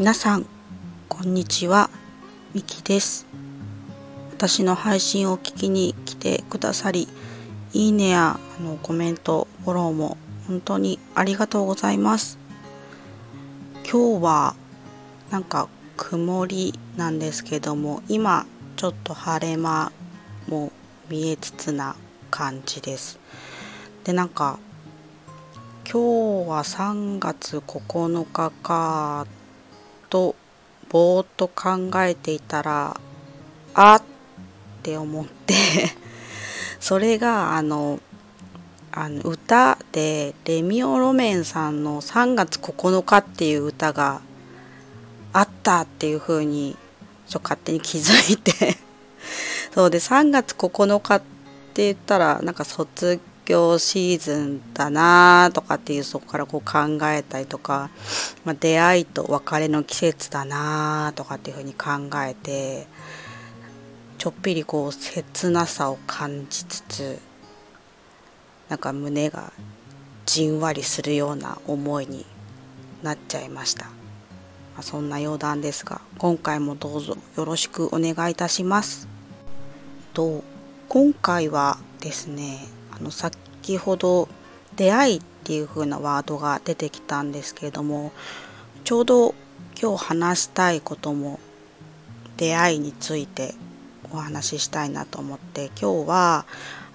皆さんこんにちは。みきです。私の配信を聞きに来てくださりいいねやあのコメントフォローも本当にありがとうございます。今日はなんか曇りなんですけども今ちょっと晴れ間も見えつつな感じです。でなんか今日は3月9日かとぼーっと考えていたらあって思って それがあのあの歌でレミオロメンさんの「3月9日」っていう歌があったっていう風にちょ勝手に気づいて。そうで3月9日って言ったらなんか卒業シーズンだなとかっていうそこからこう考えたりとか、まあ、出会いと別れの季節だなとかっていう風に考えてちょっぴりこう切なさを感じつつなんか胸がじんわりするような思いになっちゃいました。まあ、そんな余談ですが今回もどうぞよろしくお願いいたします。と今回はですねあの先ほど「出会い」っていう風なワードが出てきたんですけれどもちょうど今日話したいことも出会いについてお話ししたいなと思って今日は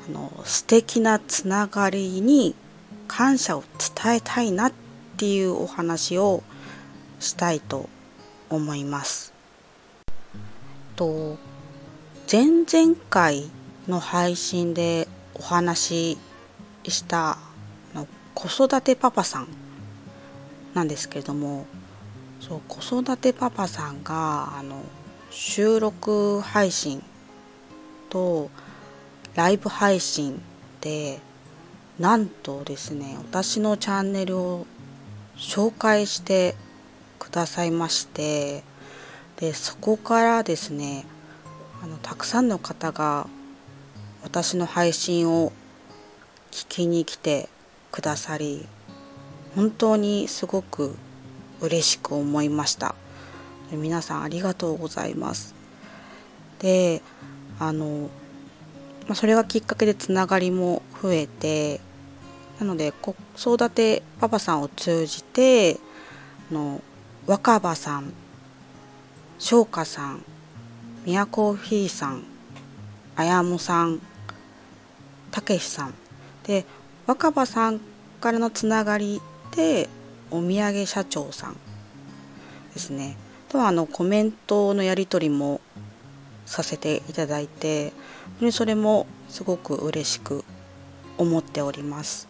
あの素敵なつながりに感謝を伝えたいなっていうお話をしたいと思います。と前々回の配信でお話ししたの子育てパパさんなんですけれどもそう子育てパパさんがあの収録配信とライブ配信でなんとですね私のチャンネルを紹介してくださいましてでそこからですねあのたくさんの方が私の配信を聞きに来てくださり本当にすごく嬉しく思いました。皆さんありがとうございます。であの、ま、それがきっかけでつながりも増えてなので子育てパパさんを通じての若葉さん翔歌さんみやコーヒーさんあやもさんたけしさん。で若葉さんからのつながりでお土産社長さんですね。とはあのコメントのやり取りもさせていただいて本当にそれもすごく嬉しく思っております。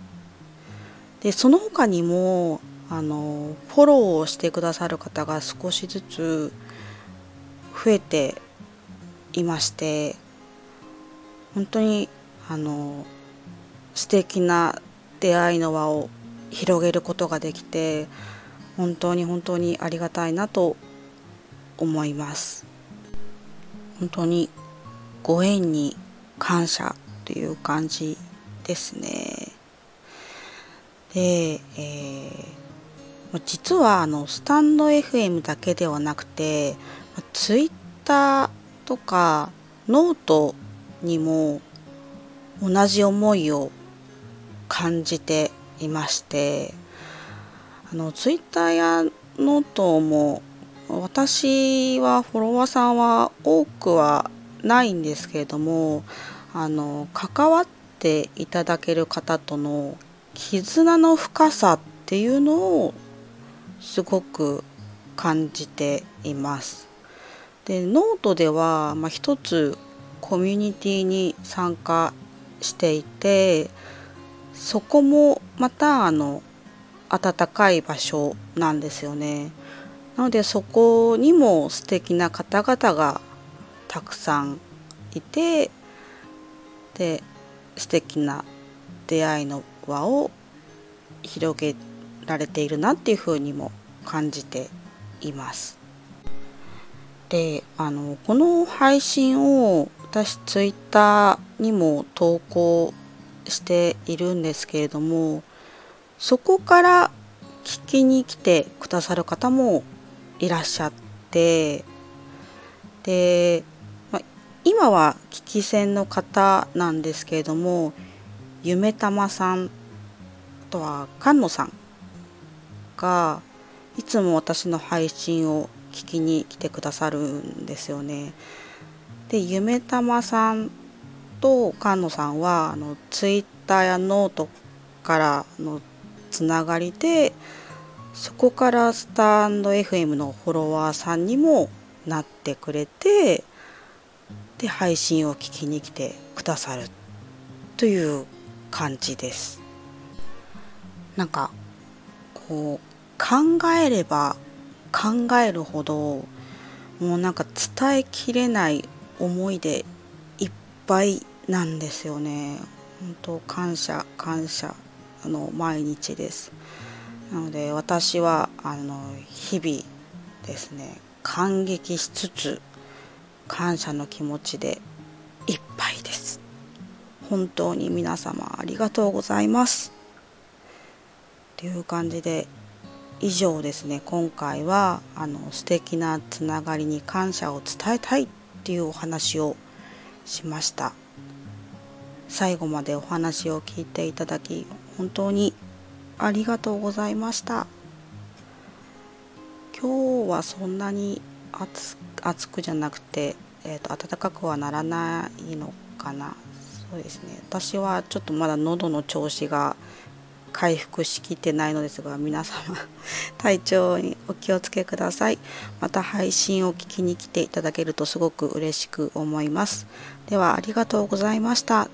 でその他にもあのフォローをしてくださる方が少しずつ増えていまして本当にあの素敵な出会いの輪を広げることができて本当に本当にありがたいなと思います。本当にご縁に感謝という感じですね。で、えー、実はあのスタンド FM だけではなくてツイッターとかノートにも同じ思いを感じていましてあのツイッターやノートも私はフォロワーさんは多くはないんですけれどもあの関わっていただける方との絆の深さっていうのをすごく感じています。でノートでは、まあ、一つコミュニティに参加していてそこもまたあの暖かい場所なんですよね。なのでそこにも素敵な方々がたくさんいてで素敵な出会いの輪を広げられているなっていうふうにも感じています。であのこの配信を私ツイッターにも投稿しているんですけれどもそこから聞きに来てくださる方もいらっしゃってで、ま、今は聞き戦の方なんですけれども夢玉さんあとは菅野さんがいつも私の配信を聞きに来てくださるんですよね。で夢玉さんと菅野さんはあのツイッターやノートからのつながりでそこからスタンド FM のフォロワーさんにもなってくれてで配信を聞きに来てくださるという感じです。なんかこう考えれば考えるほどもうなんか伝えきれない思いでいっぱいなんですよね。本当感謝感謝の毎日です。なので私はあの日々ですね感激しつつ感謝の気持ちでいっぱいです。本当に皆様ありがとうございます。という感じで以上ですね今回はあの素敵なつながりに感謝を伝えたいっていうお話をしました最後までお話を聞いていただき本当にありがとうございました。今日はそんなに暑暑くじゃなくて、えーと、暖かくはならないのかな。そうですね。私はちょっとまだ喉の調子が回復しきってないのですが皆様 体調にお気をつけください。また配信を聞きに来ていただけるとすごく嬉しく思います。ではありがとうございました。